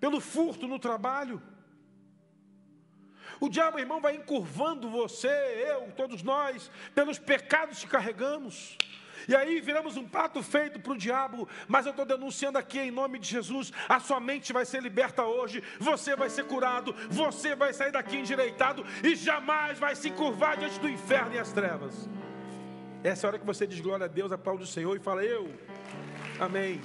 pelo furto no trabalho. O diabo, irmão, vai encurvando você, eu, todos nós, pelos pecados que carregamos. E aí viramos um prato feito para o diabo, mas eu estou denunciando aqui em nome de Jesus: a sua mente vai ser liberta hoje, você vai ser curado, você vai sair daqui endireitado e jamais vai se curvar diante do inferno e as trevas. Essa é a hora que você diz glória a Deus, aplaude o Senhor e fala: Eu, Amém.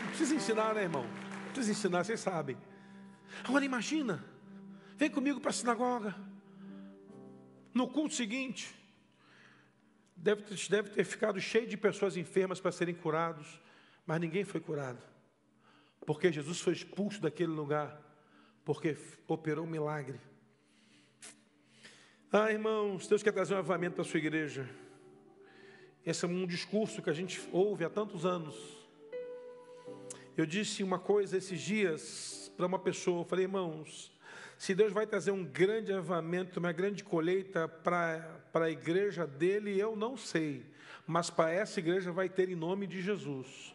Não precisa ensinar, né, irmão? Não precisa ensinar, vocês sabem. Agora imagina, vem comigo para a sinagoga. No culto seguinte, deve, deve ter ficado cheio de pessoas enfermas para serem curados, mas ninguém foi curado. Porque Jesus foi expulso daquele lugar, porque operou um milagre. Ah, irmãos, Deus quer trazer um avamento para a sua igreja. Esse é um discurso que a gente ouve há tantos anos. Eu disse uma coisa esses dias para uma pessoa. Eu falei, irmãos, se Deus vai trazer um grande avamento, uma grande colheita para a igreja dele, eu não sei. Mas para essa igreja vai ter em nome de Jesus.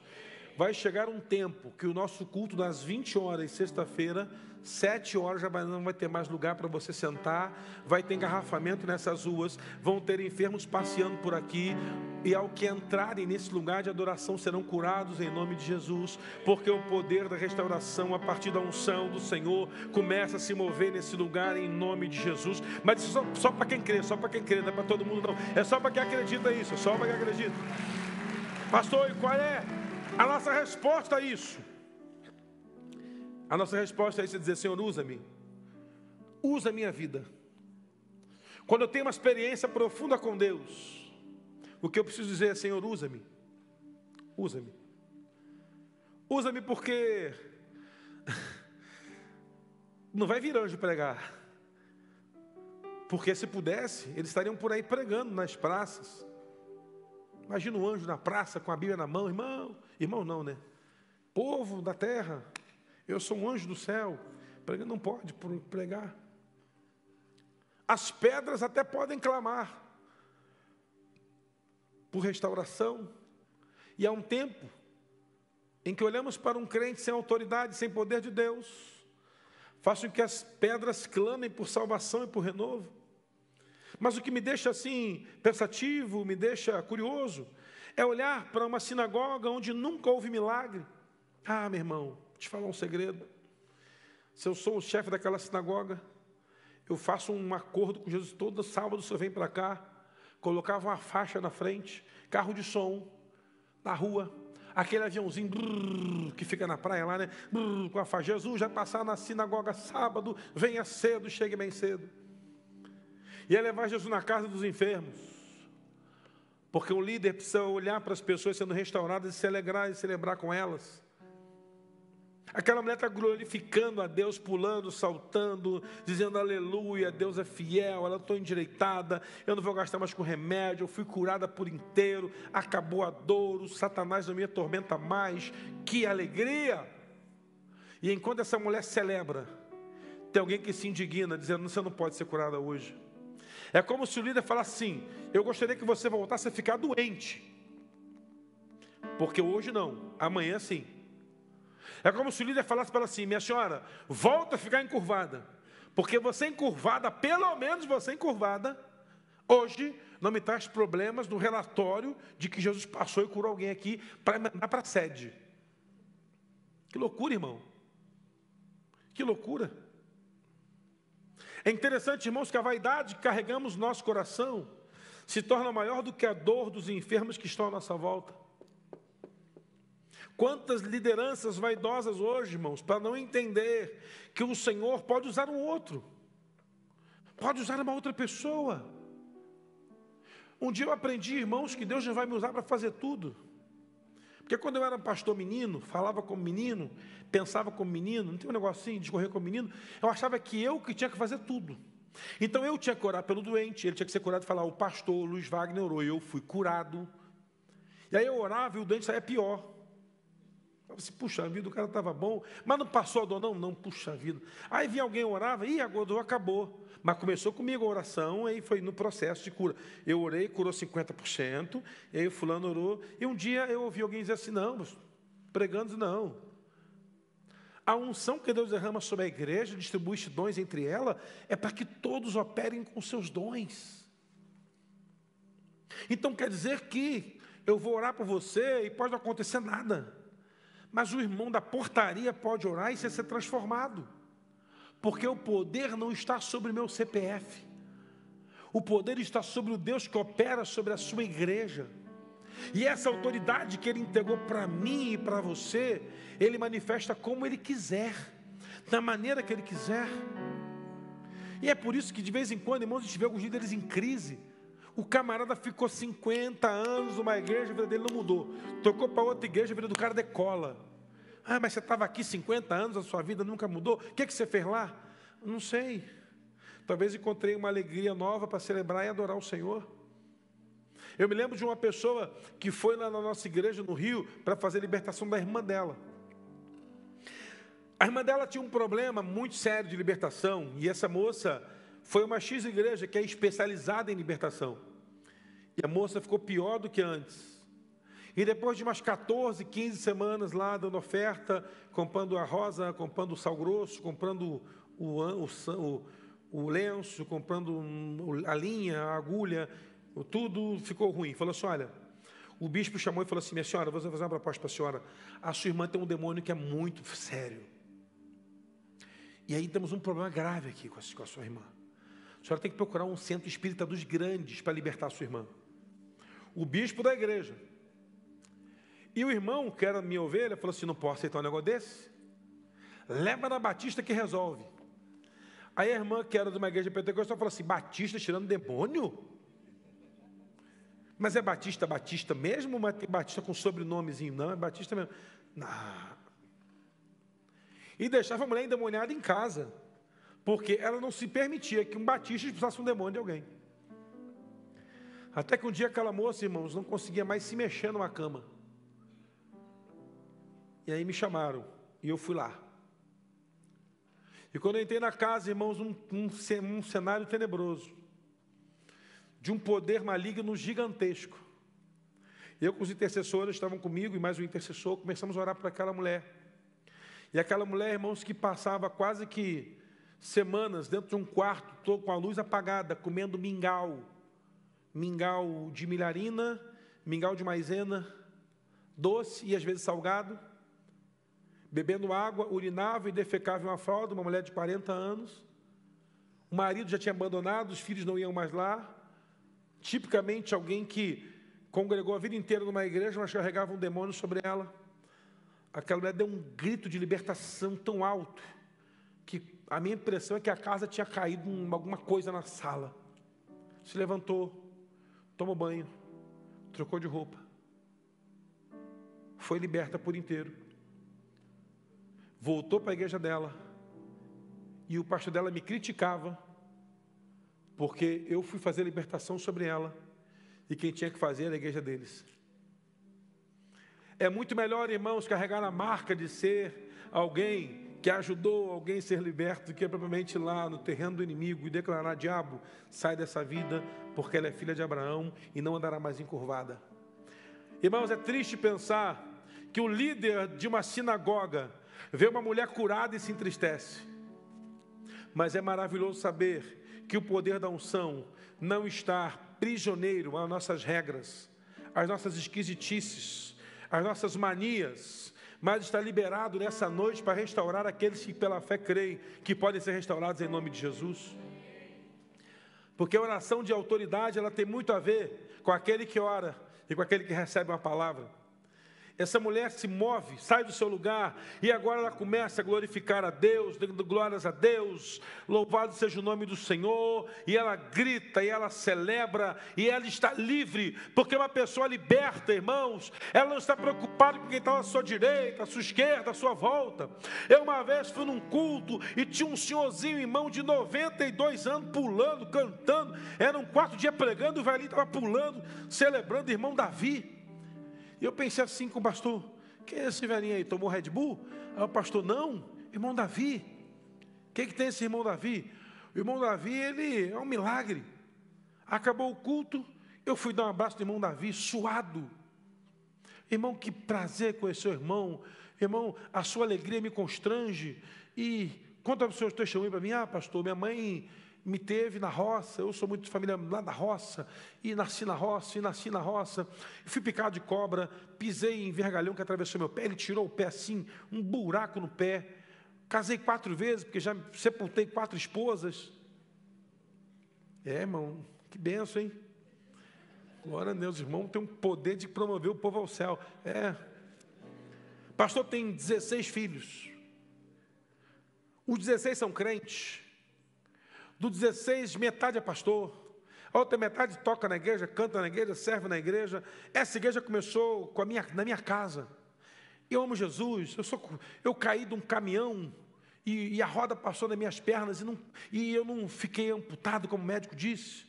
Vai chegar um tempo que o nosso culto das 20 horas, sexta-feira, Sete horas já não vai ter mais lugar para você sentar, vai ter engarrafamento nessas ruas, vão ter enfermos passeando por aqui, e ao que entrarem nesse lugar de adoração serão curados em nome de Jesus, porque o poder da restauração, a partir da unção do Senhor, começa a se mover nesse lugar em nome de Jesus. Mas isso só, só para quem crê, só para quem crê, não é para todo mundo, não. É só para quem acredita isso, é só para quem acredita. Pastor, e qual é a nossa resposta a isso? A nossa resposta é isso, é dizer, Senhor, usa-me. Usa a minha vida. Quando eu tenho uma experiência profunda com Deus, o que eu preciso dizer é, Senhor, usa-me. Usa-me. Usa-me porque <laughs> não vai vir anjo pregar. Porque se pudesse, eles estariam por aí pregando nas praças. Imagina um anjo na praça com a Bíblia na mão, irmão. Irmão não, né? Povo da terra, eu sou um anjo do céu. Não pode pregar. As pedras até podem clamar por restauração. E há um tempo em que olhamos para um crente sem autoridade, sem poder de Deus, façam que as pedras clamem por salvação e por renovo. Mas o que me deixa assim pensativo, me deixa curioso, é olhar para uma sinagoga onde nunca houve milagre. Ah, meu irmão, te falar um segredo. Se eu sou o chefe daquela sinagoga, eu faço um acordo com Jesus. Todo sábado você vem para cá, colocava uma faixa na frente, carro de som, na rua, aquele aviãozinho brrr, que fica na praia lá, né? Brrr, com a faixa. Jesus vai passar na sinagoga sábado, venha cedo, chegue bem cedo. E é levar Jesus na casa dos enfermos. Porque o líder precisa olhar para as pessoas sendo restauradas e se alegrar e celebrar com elas. Aquela mulher está glorificando a Deus, pulando, saltando, dizendo aleluia, Deus é fiel, ela estou endireitada, eu não vou gastar mais com remédio, eu fui curada por inteiro, acabou a dor, o Satanás não me atormenta mais, que alegria! E enquanto essa mulher celebra, tem alguém que se indigna, dizendo: Você não pode ser curada hoje. É como se o líder falasse assim: Eu gostaria que você voltasse a ficar doente, porque hoje não, amanhã sim. É como se o líder falasse para ela assim: minha senhora, volta a ficar encurvada, porque você encurvada, pelo menos você encurvada, hoje não me traz problemas no relatório de que Jesus passou e curou alguém aqui para mandar para a sede. Que loucura, irmão. Que loucura. É interessante, irmãos, que a vaidade que carregamos no nosso coração se torna maior do que a dor dos enfermos que estão à nossa volta. Quantas lideranças vaidosas hoje, irmãos, para não entender que o Senhor pode usar um outro, pode usar uma outra pessoa. Um dia eu aprendi, irmãos, que Deus já vai me usar para fazer tudo, Porque quando eu era pastor menino, falava como menino, pensava como menino, não tem um negócio assim, discorrer como menino, eu achava que eu que tinha que fazer tudo. Então eu tinha que orar pelo doente, ele tinha que ser curado e falar, o pastor Luiz Wagner orou, e eu fui curado. E aí eu orava e o doente saía pior. Assim, puxa vida, o cara estava bom, mas não passou a dor, não, não, puxa vida. Aí vinha alguém orava, e agora acabou. Mas começou comigo a oração, aí foi no processo de cura. Eu orei, curou 50%, e aí o fulano orou, e um dia eu ouvi alguém dizer assim, não, pregando, não. A unção que Deus derrama sobre a igreja, distribui dons entre ela, é para que todos operem com seus dons. Então quer dizer que eu vou orar por você e pode não acontecer nada. Mas o irmão da portaria pode orar e ser transformado porque o poder não está sobre o meu CPF, o poder está sobre o Deus que opera sobre a sua igreja. E essa autoridade que Ele entregou para mim e para você, Ele manifesta como Ele quiser, da maneira que Ele quiser. E é por isso que de vez em quando, irmãos, a gente vê alguns líderes em crise. O camarada ficou 50 anos numa igreja, a vida dele não mudou. Tocou para outra igreja, a vida do cara decola. Ah, mas você estava aqui 50 anos, a sua vida nunca mudou. O que, que você fez lá? Não sei. Talvez encontrei uma alegria nova para celebrar e adorar o Senhor. Eu me lembro de uma pessoa que foi lá na nossa igreja no Rio para fazer a libertação da irmã dela. A irmã dela tinha um problema muito sério de libertação, e essa moça foi uma X igreja que é especializada em libertação. E a moça ficou pior do que antes. E depois de umas 14, 15 semanas lá dando oferta, comprando a rosa, comprando o sal grosso, comprando o, o, o, o lenço, comprando a linha, a agulha, tudo ficou ruim. Falou assim: olha, o bispo chamou e falou assim: minha senhora, vou fazer uma proposta para a senhora. A sua irmã tem um demônio que é muito sério. E aí temos um problema grave aqui com a, com a sua irmã. A senhora tem que procurar um centro espírita dos grandes para libertar a sua irmã. O bispo da igreja e o irmão, que era minha ovelha, falou assim: não posso aceitar um negócio desse. Leva na Batista que resolve. Aí a irmã, que era de uma igreja pentecostal, falou assim: Batista tirando demônio? Mas é Batista, Batista mesmo? Ou tem Batista com sobrenomezinho? Não, é Batista mesmo. Não. E deixava a mulher endemoniada em casa. Porque ela não se permitia que um Batista expulsasse um demônio de alguém. Até que um dia aquela moça, irmãos, não conseguia mais se mexer numa cama. E aí me chamaram e eu fui lá. E quando eu entrei na casa, irmãos, um, um, um cenário tenebroso, de um poder maligno gigantesco. Eu com os intercessores estavam comigo e mais um intercessor, começamos a orar para aquela mulher. E aquela mulher, irmãos, que passava quase que semanas dentro de um quarto, com a luz apagada, comendo mingau. Mingau de milharina, mingau de maisena, doce e às vezes salgado bebendo água, urinava e defecava em uma fralda, uma mulher de 40 anos. O marido já tinha abandonado, os filhos não iam mais lá. Tipicamente alguém que congregou a vida inteira numa igreja, mas carregava um demônio sobre ela. Aquela mulher deu um grito de libertação tão alto que a minha impressão é que a casa tinha caído alguma coisa na sala. Se levantou, tomou banho, trocou de roupa, foi liberta por inteiro voltou para a igreja dela e o pastor dela me criticava porque eu fui fazer libertação sobre ela e quem tinha que fazer era a igreja deles. É muito melhor, irmãos, carregar a marca de ser alguém que ajudou alguém a ser liberto do que propriamente lá no terreno do inimigo e declarar: diabo, sai dessa vida, porque ela é filha de Abraão e não andará mais encurvada. Irmãos, é triste pensar que o líder de uma sinagoga Vê uma mulher curada e se entristece. Mas é maravilhoso saber que o poder da unção não está prisioneiro às nossas regras, às nossas esquisitices, às nossas manias, mas está liberado nessa noite para restaurar aqueles que pela fé creem que podem ser restaurados em nome de Jesus. Porque a oração de autoridade, ela tem muito a ver com aquele que ora e com aquele que recebe uma palavra. Essa mulher se move, sai do seu lugar e agora ela começa a glorificar a Deus, dando glórias a Deus, louvado seja o nome do Senhor, e ela grita, e ela celebra, e ela está livre, porque uma pessoa liberta, irmãos, ela não está preocupada com quem está à sua direita, à sua esquerda, à sua volta. Eu uma vez fui num culto e tinha um senhorzinho, irmão, de 92 anos, pulando, cantando, era um quarto dia pregando, o velhinho estava pulando, celebrando, irmão Davi. E eu pensei assim com o pastor: quem é esse velhinho aí? Tomou Red Bull? Aí o pastor: não, irmão Davi. O que, que tem esse irmão Davi? O irmão Davi, ele é um milagre. Acabou o culto, eu fui dar um abraço do irmão Davi, suado. Irmão, que prazer conhecer o irmão. Irmão, a sua alegria me constrange. E conta o seu testemunho para mim: ah, pastor, minha mãe me teve na roça, eu sou muito de família lá da roça, e nasci na roça, e nasci na roça, fui picado de cobra, pisei em vergalhão que atravessou meu pé, ele tirou o pé assim, um buraco no pé, casei quatro vezes, porque já sepultei quatro esposas. É, irmão, que benção, hein? Glória a Deus, irmão, tem um poder de promover o povo ao céu. É. Pastor tem 16 filhos. Os 16 são crentes. Do 16, metade é pastor. A outra metade toca na igreja, canta na igreja, serve na igreja. Essa igreja começou com a minha, na minha casa. Eu amo Jesus. Eu, sou, eu caí de um caminhão e, e a roda passou nas minhas pernas e, não, e eu não fiquei amputado, como o médico disse.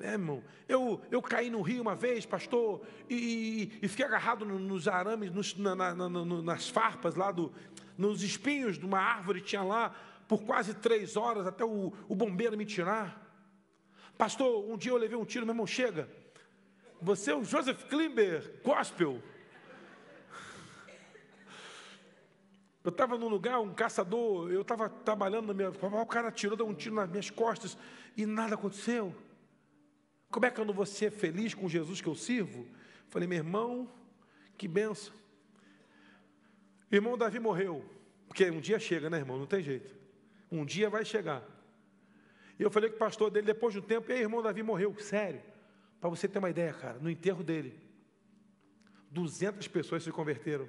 É, irmão, eu, eu caí no rio uma vez, pastor, e, e fiquei agarrado nos arames, nos, na, na, na, nas farpas lá, do, nos espinhos de uma árvore, tinha lá por quase três horas até o, o bombeiro me tirar. Pastor, um dia eu levei um tiro, meu irmão, chega. Você é o Joseph Klimber, gospel. Eu estava num lugar, um caçador, eu estava trabalhando na minha. O cara tirou, deu um tiro nas minhas costas e nada aconteceu. Como é que eu não vou ser feliz com Jesus que eu sirvo? Falei, meu irmão, que benção. Irmão Davi morreu, porque um dia chega, né, irmão? Não tem jeito. Um dia vai chegar. E eu falei com o pastor dele depois de um tempo, e aí, irmão Davi morreu. Sério. Para você ter uma ideia, cara, no enterro dele, 200 pessoas se converteram.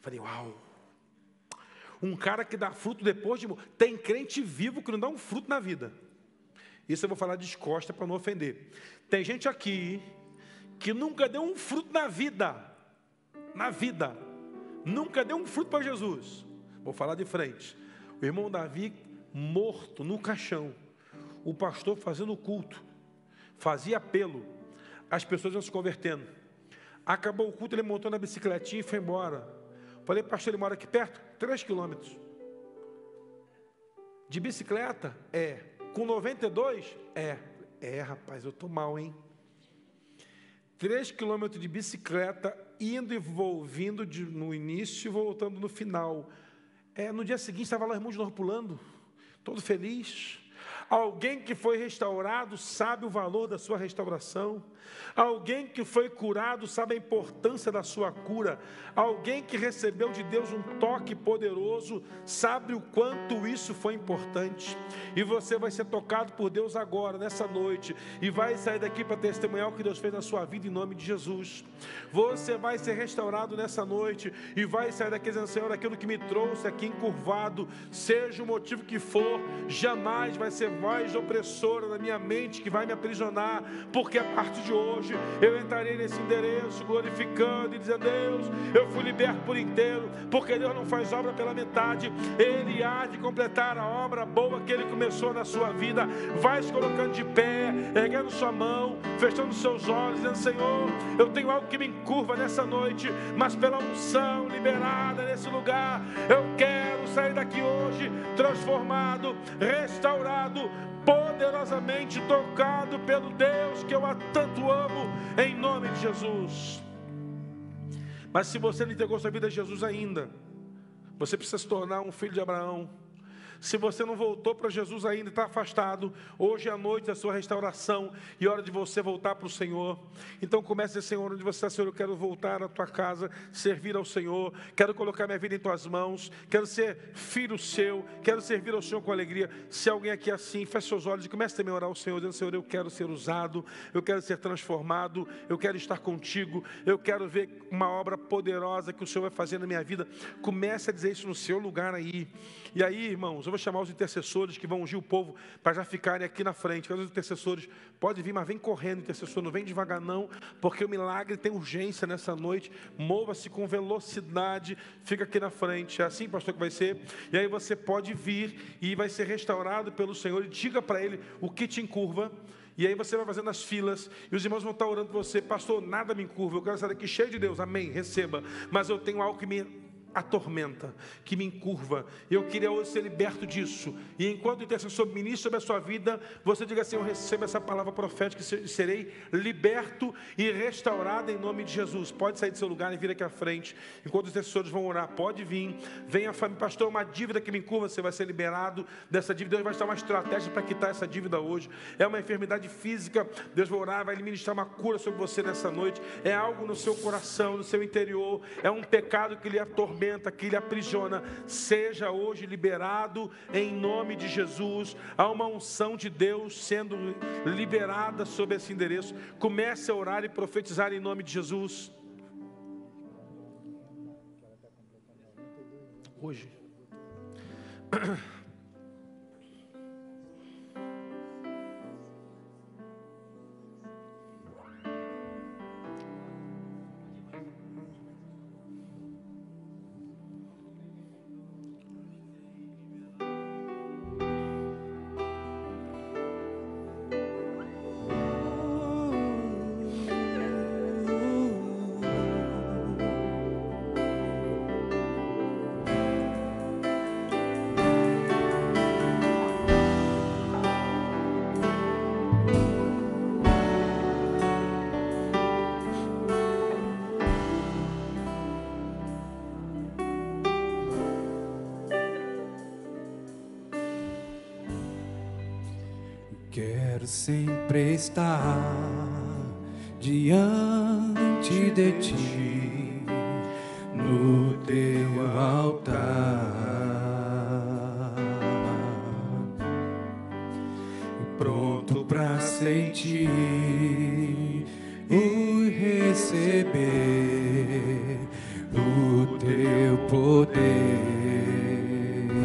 Falei, uau. Um cara que dá fruto depois de. Tem crente vivo que não dá um fruto na vida. Isso eu vou falar de costa para não ofender. Tem gente aqui que nunca deu um fruto na vida. Na vida. Nunca deu um fruto para Jesus. Vou falar de frente. O irmão Davi morto no caixão. O pastor fazendo culto. Fazia apelo. As pessoas iam se convertendo. Acabou o culto, ele montou na bicicletinha e foi embora. Falei, pastor, ele mora aqui perto? Três quilômetros. De bicicleta? É. Com 92? É. É, rapaz, eu estou mal, hein? Três quilômetros de bicicleta, indo e volvindo de, no início e voltando no final. É, no dia seguinte estava lá o irmão de novo pulando, todo feliz. Alguém que foi restaurado sabe o valor da sua restauração. Alguém que foi curado sabe a importância da sua cura. Alguém que recebeu de Deus um toque poderoso sabe o quanto isso foi importante. E você vai ser tocado por Deus agora, nessa noite, e vai sair daqui para testemunhar o que Deus fez na sua vida em nome de Jesus. Você vai ser restaurado nessa noite e vai sair daqui dizendo: Senhor, aquilo que me trouxe aqui encurvado, seja o motivo que for, jamais vai ser voz opressora na minha mente que vai me aprisionar, porque a partir de hoje eu entrarei nesse endereço glorificando e dizendo: Deus, eu fui liberto por inteiro, porque Deus não faz obra pela metade, Ele há de completar a obra boa que Ele começou na sua vida. Vai se colocando de pé, erguendo sua mão, fechando seus olhos, dizendo: Senhor, eu tenho algo que me encurva nessa noite, mas pela unção liberada nesse lugar, eu quero sair daqui hoje transformado, restaurado, poderosamente tocado pelo Deus que eu a tanto amo, em nome de Jesus. Mas se você não entregou sua vida a Jesus ainda, você precisa se tornar um filho de Abraão. Se você não voltou para Jesus ainda, está afastado, hoje é a noite da sua restauração e hora de você voltar para o Senhor. Então comece, Senhor, onde você está, Senhor, eu quero voltar à tua casa, servir ao Senhor, quero colocar minha vida em tuas mãos, quero ser filho seu, quero servir ao Senhor com alegria. Se alguém aqui é assim, feche seus olhos e comece também a orar ao Senhor, dizendo, Senhor, eu quero ser usado, eu quero ser transformado, eu quero estar contigo, eu quero ver uma obra poderosa que o Senhor vai fazer na minha vida. Comece a dizer isso no seu lugar aí. E aí, irmãos, eu vou chamar os intercessores que vão ungir o povo para já ficarem aqui na frente. Os intercessores pode vir, mas vem correndo, intercessor, não vem devagar não, porque o milagre tem urgência nessa noite. Mova-se com velocidade, fica aqui na frente. É assim, pastor, que vai ser. E aí você pode vir e vai ser restaurado pelo Senhor. E diga para ele o que te encurva. E aí você vai fazendo as filas, e os irmãos vão estar orando por você, pastor, nada me encurva, eu quero sair daqui cheio de Deus, amém, receba. Mas eu tenho algo que me atormenta, que me encurva. Eu queria hoje ser liberto disso. E enquanto o intercessor ministra sobre a sua vida, você diga assim: Eu recebo essa palavra profética e serei liberto e restaurado em nome de Jesus. Pode sair do seu lugar e vir aqui à frente. Enquanto os intercessores vão orar, pode vir. Venha, família, pastor, uma dívida que me encurva, você vai ser liberado dessa dívida. Deus vai estar uma estratégia para quitar essa dívida hoje. É uma enfermidade física. Deus vai orar, vai ministrar uma cura sobre você nessa noite. É algo no seu coração, no seu interior. É um pecado que lhe atormenta atormenta, que lhe aprisiona, seja hoje liberado em nome de Jesus. Há uma unção de Deus sendo liberada sobre esse endereço. Comece a orar e profetizar em nome de Jesus. Hoje. <clears throat> Quero sempre estar diante de ti, no teu altar, pronto para sentir e receber o teu poder.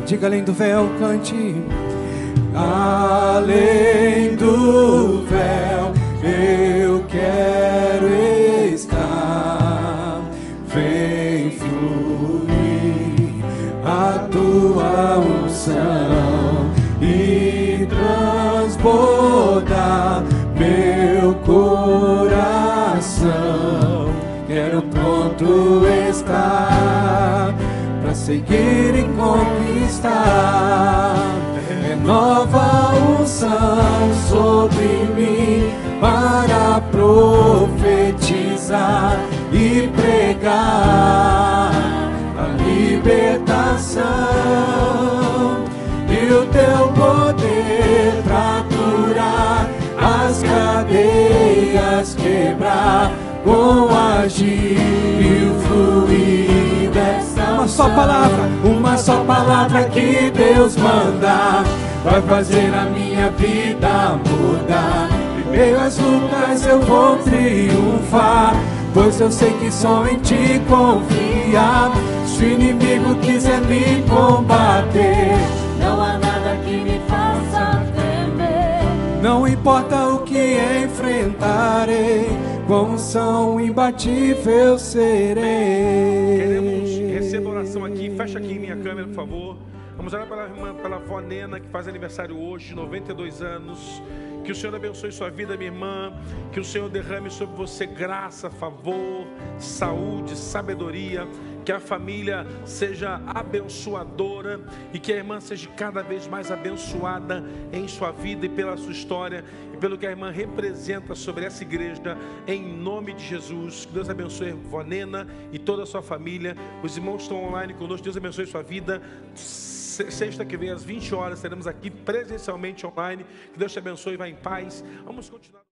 Diga além do véu, cante. Além seguir e conquistar. Nova unção sobre mim para profetizar e pregar a libertação. E o teu poder para curar as cadeias quebrar com agir só palavra, uma só palavra que Deus manda vai fazer a minha vida mudar. Em meio às lutas eu vou triunfar, pois eu sei que só em ti confiar. Se o inimigo quiser me combater, não há nada que me faça temer. Não importa o que enfrentarei, com são imbatível serei. Queremos aqui, fecha aqui minha câmera, por favor. Vamos orar pela irmã, pela avó Nena, que faz aniversário hoje, 92 anos. Que o Senhor abençoe sua vida, minha irmã. Que o Senhor derrame sobre você graça, favor, saúde, sabedoria. Que a família seja abençoadora e que a irmã seja cada vez mais abençoada em sua vida e pela sua história e pelo que a irmã representa sobre essa igreja, em nome de Jesus. Que Deus abençoe a avó Nena e toda a sua família. Os irmãos estão online conosco. Deus abençoe sua vida sexta que vem às 20 horas estaremos aqui presencialmente online. Que Deus te abençoe e vá em paz. Vamos continuar.